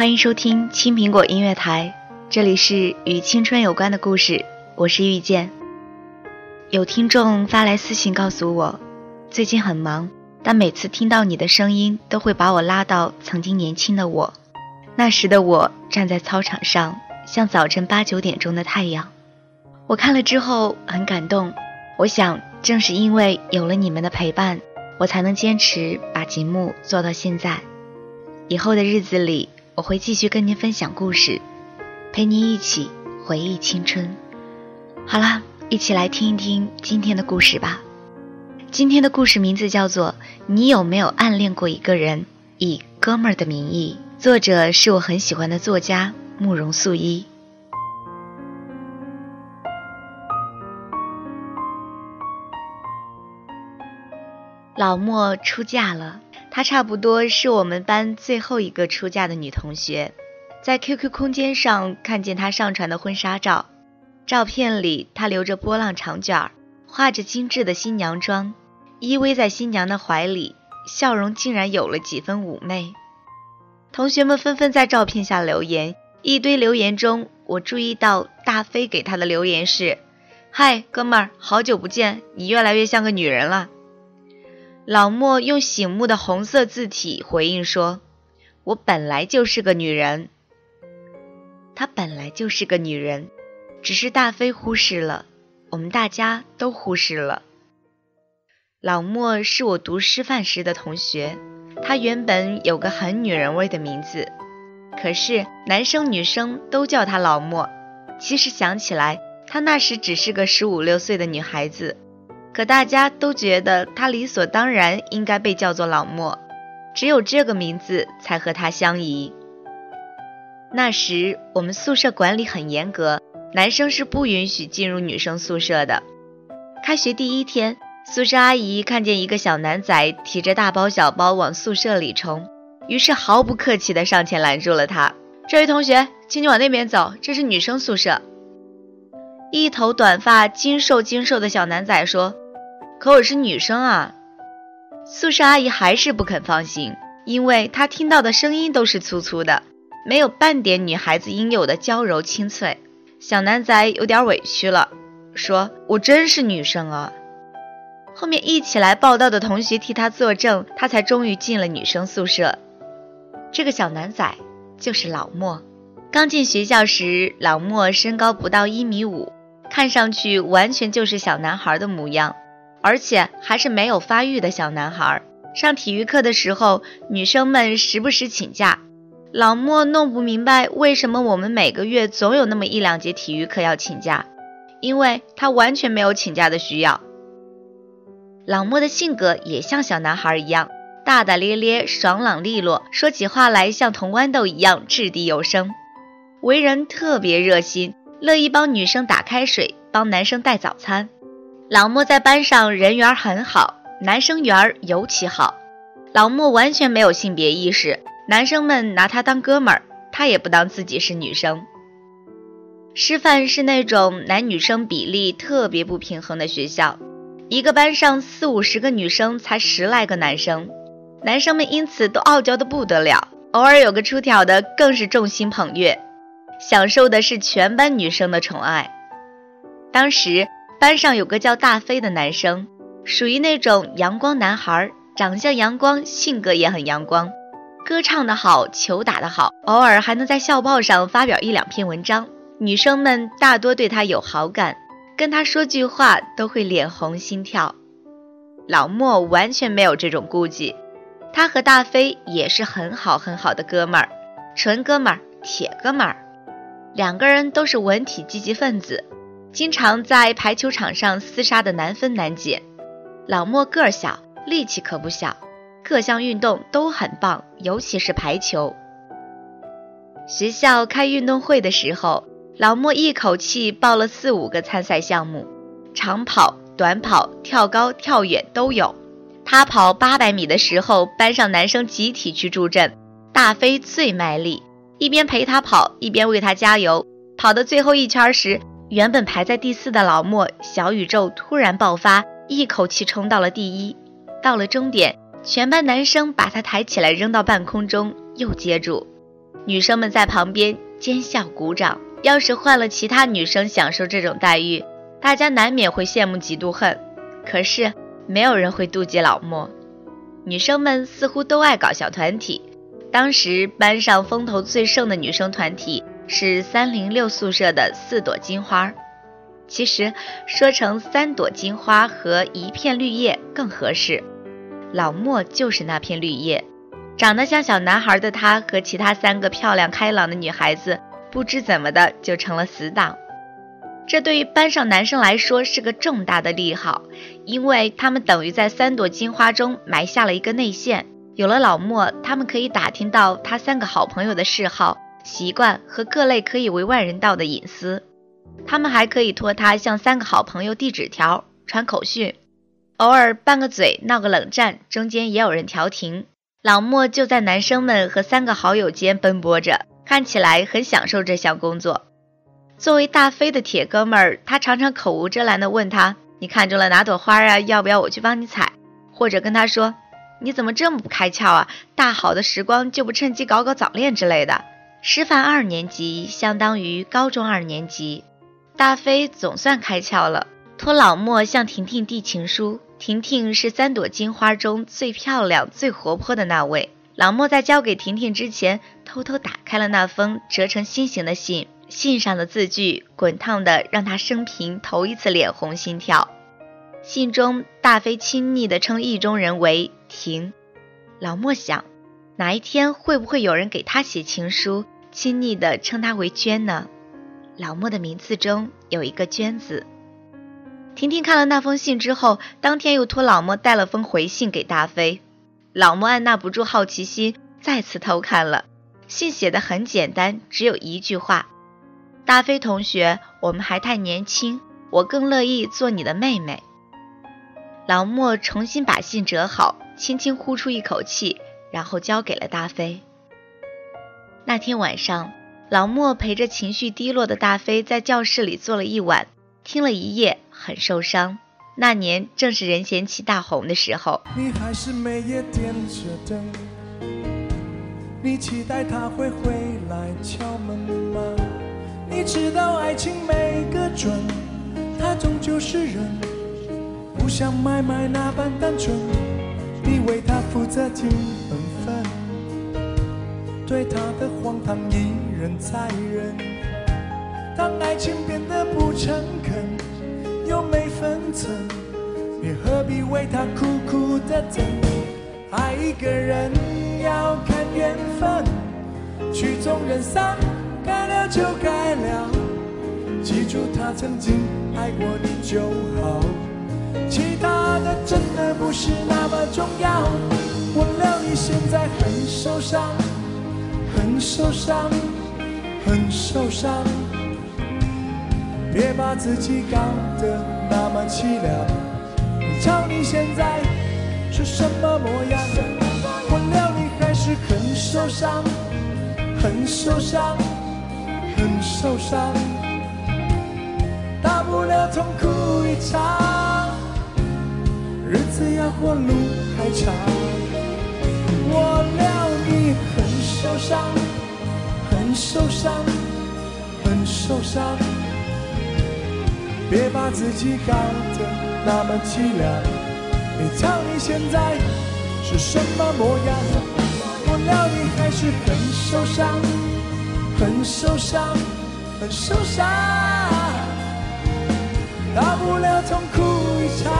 欢迎收听青苹果音乐台，这里是与青春有关的故事，我是遇见。有听众发来私信告诉我，最近很忙，但每次听到你的声音，都会把我拉到曾经年轻的我。那时的我站在操场上，像早晨八九点钟的太阳。我看了之后很感动，我想正是因为有了你们的陪伴，我才能坚持把节目做到现在。以后的日子里，我会继续跟您分享故事，陪您一起回忆青春。好啦，一起来听一听今天的故事吧。今天的故事名字叫做《你有没有暗恋过一个人？以哥们儿的名义》，作者是我很喜欢的作家慕容素一。老莫出嫁了。她差不多是我们班最后一个出嫁的女同学，在 QQ 空间上看见她上传的婚纱照，照片里她留着波浪长卷，画着精致的新娘妆，依偎在新娘的怀里，笑容竟然有了几分妩媚。同学们纷纷在照片下留言，一堆留言中，我注意到大飞给她的留言是：“嗨，哥们儿，好久不见，你越来越像个女人了。”老莫用醒目的红色字体回应说：“我本来就是个女人。”她本来就是个女人，只是大飞忽视了，我们大家都忽视了。老莫是我读师范时的同学，他原本有个很女人味的名字，可是男生女生都叫他老莫。其实想起来，他那时只是个十五六岁的女孩子。可大家都觉得他理所当然应该被叫做老莫，只有这个名字才和他相宜。那时我们宿舍管理很严格，男生是不允许进入女生宿舍的。开学第一天，宿舍阿姨看见一个小男仔提着大包小包往宿舍里冲，于是毫不客气地上前拦住了他：“这位同学，请你往那边走，这是女生宿舍。”一头短发、精瘦精瘦的小男仔说：“可我是女生啊！”宿舍阿姨还是不肯放心，因为她听到的声音都是粗粗的，没有半点女孩子应有的娇柔清脆。小男仔有点委屈了，说：“我真是女生啊！”后面一起来报道的同学替他作证，他才终于进了女生宿舍。这个小男仔就是老莫。刚进学校时，老莫身高不到一米五。看上去完全就是小男孩的模样，而且还是没有发育的小男孩。上体育课的时候，女生们时不时请假，老莫弄不明白为什么我们每个月总有那么一两节体育课要请假，因为他完全没有请假的需要。老莫的性格也像小男孩一样，大大咧咧、爽朗利落，说起话来像铜豌豆一样掷地有声，为人特别热心。乐意帮女生打开水，帮男生带早餐。老莫在班上人缘很好，男生缘尤其好。老莫完全没有性别意识，男生们拿他当哥们儿，他也不当自己是女生。师范是那种男女生比例特别不平衡的学校，一个班上四五十个女生才十来个男生，男生们因此都傲娇的不得了，偶尔有个出挑的更是众星捧月。享受的是全班女生的宠爱。当时班上有个叫大飞的男生，属于那种阳光男孩，长相阳光，性格也很阳光，歌唱的好，球打得好，偶尔还能在校报上发表一两篇文章。女生们大多对他有好感，跟他说句话都会脸红心跳。老莫完全没有这种顾忌，他和大飞也是很好很好的哥们儿，纯哥们儿，铁哥们儿。两个人都是文体积极分子。经常在排球场上厮杀的难分难解。老莫个儿小，力气可不小，各项运动都很棒，尤其是排球。学校开运动会的时候，老莫一口气报了四五个参赛项目，长跑、短跑、跳高、跳远都有。他跑八百米的时候，班上男生集体去助阵，大飞最卖力，一边陪他跑，一边为他加油。跑到最后一圈时，原本排在第四的老莫小宇宙突然爆发，一口气冲到了第一。到了终点，全班男生把他抬起来扔到半空中，又接住。女生们在旁边尖笑鼓掌。要是换了其他女生享受这种待遇，大家难免会羡慕嫉妒恨。可是没有人会妒忌老莫。女生们似乎都爱搞小团体。当时班上风头最盛的女生团体。是三零六宿舍的四朵金花，其实说成三朵金花和一片绿叶更合适。老莫就是那片绿叶，长得像小男孩的他和其他三个漂亮开朗的女孩子，不知怎么的就成了死党。这对于班上男生来说是个重大的利好，因为他们等于在三朵金花中埋下了一个内线。有了老莫，他们可以打听到他三个好朋友的嗜好。习惯和各类可以为外人道的隐私，他们还可以托他向三个好朋友递纸条、传口讯，偶尔拌个嘴、闹个冷战，中间也有人调停。老莫就在男生们和三个好友间奔波着，看起来很享受这项工作。作为大飞的铁哥们儿，他常常口无遮拦地问他：“你看中了哪朵花啊？要不要我去帮你采？”或者跟他说：“你怎么这么不开窍啊？大好的时光就不趁机搞搞早恋之类的。”师范二年级相当于高中二年级，大飞总算开窍了，托老莫向婷婷递情书。婷婷是三朵金花中最漂亮、最活泼的那位。老莫在交给婷婷之前，偷偷打开了那封折成心形的信，信上的字句滚烫的，让他生平头一次脸红心跳。信中，大飞亲昵的称意中人为婷。老莫想。哪一天会不会有人给他写情书，亲昵的称他为娟呢？老莫的名字中有一个娟字。婷婷看了那封信之后，当天又托老莫带了封回信给大飞。老莫按捺不住好奇心，再次偷看了。信写的很简单，只有一句话：“大飞同学，我们还太年轻，我更乐意做你的妹妹。”老莫重新把信折好，轻轻呼出一口气。然后交给了大飞。那天晚上，老莫陪着情绪低落的大飞在教室里坐了一晚，听了一夜，很受伤。那年正是任贤齐大红的时候。你还是每夜点着灯，你期待他会回来敲门吗？你知道爱情每个准，他终究是人，不像买卖那般单纯。你为他负责尽本分，对他的荒唐一忍再忍。当爱情变得不诚恳，又没分寸，你何必为他苦苦的等？爱一个人要看缘分，曲终人散，该了就该了。记住他曾经爱过你就好。其他的真的不是那么重要。忘了你现在很受伤，很受伤，很受伤。别把自己搞得那么凄凉。瞧你现在是什么模样？忘了你还是很受伤，很受伤，很受伤。大不了痛哭一场。日子要过路还长，我料你很受伤，很受伤，很受伤。别把自己搞得那么凄凉。你瞧你现在是什么模样？我料你还是很受伤，很受伤，很受伤。大不了痛哭一场，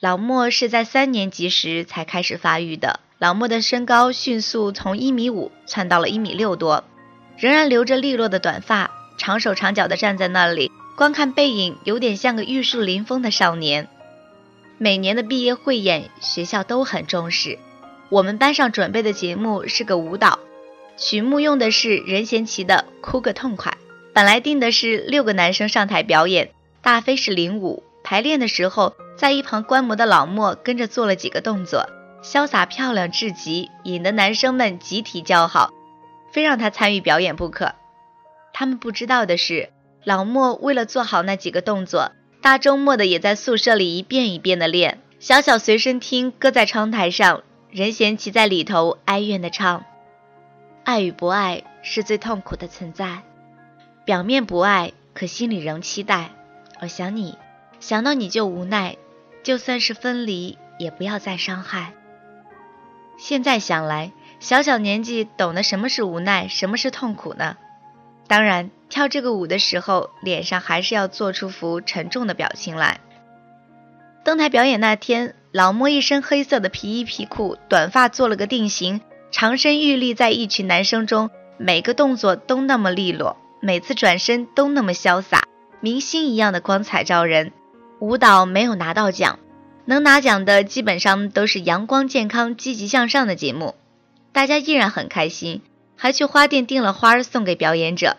老莫是在三年级时才开始发育的。老莫的身高迅速从一米五窜到了一米六多，仍然留着利落的短发，长手长脚的站在那里，光看背影有点像个玉树临风的少年。每年的毕业汇演，学校都很重视。我们班上准备的节目是个舞蹈，曲目用的是任贤齐的《哭个痛快》。本来定的是六个男生上台表演，大飞是领舞。排练的时候，在一旁观摩的老莫跟着做了几个动作。潇洒漂亮至极，引得男生们集体叫好，非让他参与表演不可。他们不知道的是，老莫为了做好那几个动作，大周末的也在宿舍里一遍一遍的练。小小随身听搁在窗台上，任贤齐在里头哀怨的唱：“爱与不爱是最痛苦的存在，表面不爱，可心里仍期待。我想你，想到你就无奈，就算是分离，也不要再伤害。”现在想来，小小年纪懂得什么是无奈，什么是痛苦呢？当然，跳这个舞的时候，脸上还是要做出副沉重的表情来。登台表演那天，老莫一身黑色的皮衣皮裤，短发做了个定型，长身玉立在一群男生中，每个动作都那么利落，每次转身都那么潇洒，明星一样的光彩照人。舞蹈没有拿到奖。能拿奖的基本上都是阳光健康、积极向上的节目，大家依然很开心，还去花店订了花送给表演者。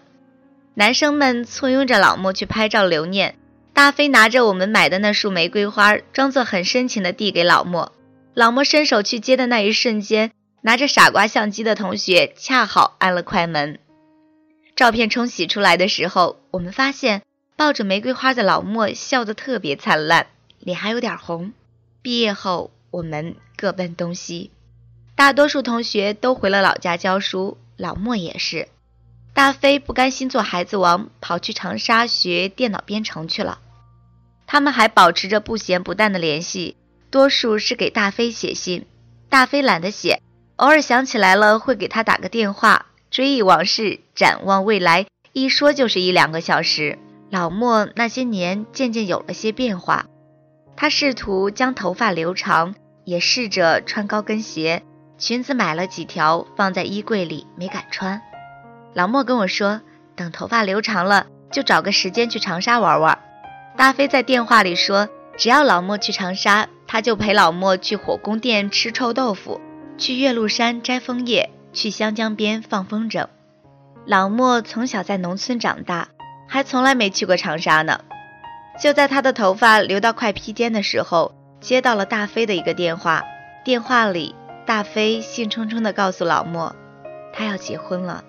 男生们簇拥着老莫去拍照留念。大飞拿着我们买的那束玫瑰花，装作很深情的递给老莫。老莫伸手去接的那一瞬间，拿着傻瓜相机的同学恰好按了快门。照片冲洗出来的时候，我们发现抱着玫瑰花的老莫笑得特别灿烂，脸还有点红。毕业后，我们各奔东西，大多数同学都回了老家教书，老莫也是。大飞不甘心做孩子王，跑去长沙学电脑编程去了。他们还保持着不咸不淡的联系，多数是给大飞写信，大飞懒得写，偶尔想起来了会给他打个电话，追忆往事，展望未来，一说就是一两个小时。老莫那些年渐渐有了些变化。他试图将头发留长，也试着穿高跟鞋，裙子买了几条放在衣柜里，没敢穿。老莫跟我说，等头发留长了，就找个时间去长沙玩玩。大飞在电话里说，只要老莫去长沙，他就陪老莫去火宫殿吃臭豆腐，去岳麓山摘枫叶，去湘江边放风筝。老莫从小在农村长大，还从来没去过长沙呢。就在他的头发留到快披肩的时候，接到了大飞的一个电话。电话里，大飞兴冲冲地告诉老莫，他要结婚了。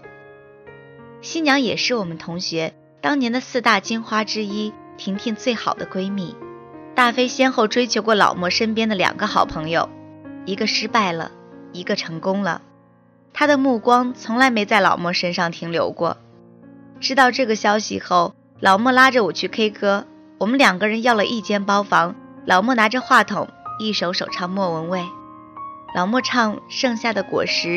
新娘也是我们同学，当年的四大金花之一，婷婷最好的闺蜜。大飞先后追求过老莫身边的两个好朋友，一个失败了，一个成功了。他的目光从来没在老莫身上停留过。知道这个消息后，老莫拉着我去 K 歌。我们两个人要了一间包房，老莫拿着话筒，一首首唱莫文蔚。老莫唱《盛夏的果实》，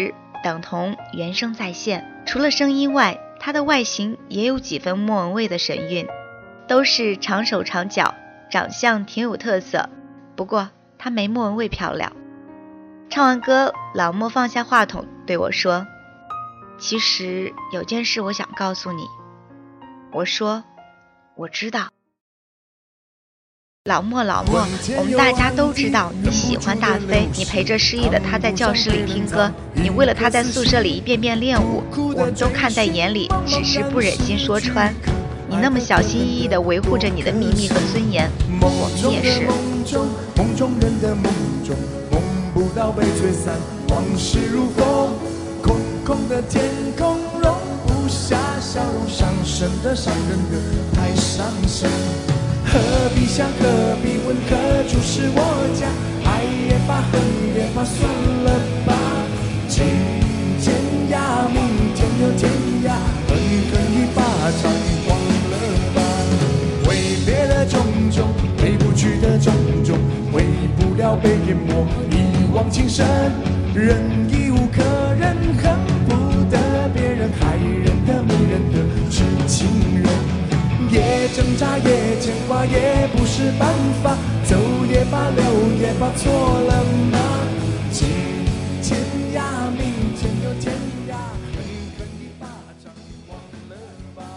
等同原声再现。除了声音外，他的外形也有几分莫文蔚的神韵，都是长手长脚，长相挺有特色。不过他没莫文蔚漂亮。唱完歌，老莫放下话筒对我说：“其实有件事我想告诉你。”我说：“我知道。”老莫，老莫，我们大家都知道你喜欢大飞，你陪着失忆的他在教室里听歌，你为了他在宿舍里一遍遍练舞，我们都看在眼里，只是不忍心说穿。你那么小心翼翼地维护着你的秘密和尊严，我们也是。空的天空容不下笑容伤神的伤人的太伤心何必想何必问何处是我家爱也罢恨也，不是办法。走也罢，留也罢，错了吗？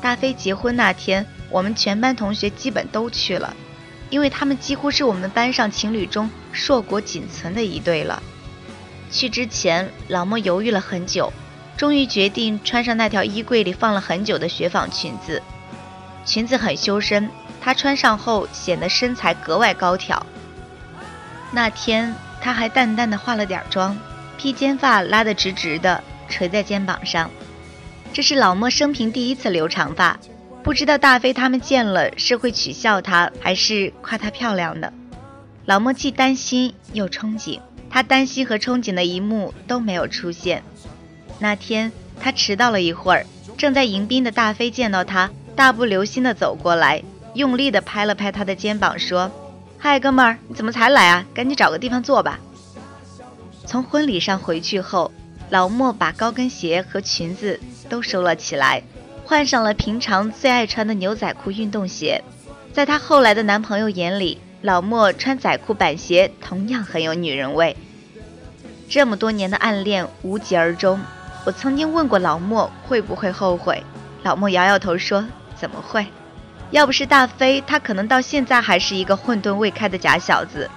大飞结婚那天，我们全班同学基本都去了，因为他们几乎是我们班上情侣中硕果仅存的一对了。去之前，老莫犹豫了很久，终于决定穿上那条衣柜里放了很久的雪纺裙子。裙子很修身，她穿上后显得身材格外高挑。那天，她还淡淡的化了点妆，披肩发拉得直直的垂在肩膀上。这是老莫生平第一次留长发，不知道大飞他们见了是会取笑她，还是夸她漂亮呢？老莫既担心又憧憬。他担心和憧憬的一幕都没有出现。那天他迟到了一会儿，正在迎宾的大飞见到他，大步流星地走过来，用力地拍了拍他的肩膀，说：“嗨，哥们儿，你怎么才来啊？赶紧找个地方坐吧。”从婚礼上回去后，老莫把高跟鞋和裙子都收了起来，换上了平常最爱穿的牛仔裤、运动鞋。在她后来的男朋友眼里，老莫穿仔裤、板鞋同样很有女人味。这么多年的暗恋无疾而终，我曾经问过老莫会不会后悔，老莫摇摇头说：“怎么会？要不是大飞，他可能到现在还是一个混沌未开的假小子。”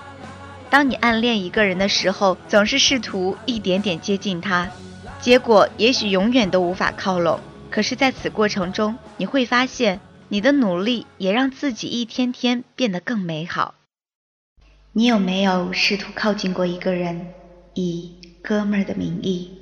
当你暗恋一个人的时候，总是试图一点点接近他，结果也许永远都无法靠拢。可是，在此过程中，你会发现，你的努力也让自己一天天变得更美好。你有没有试图靠近过一个人？以哥们儿的名义。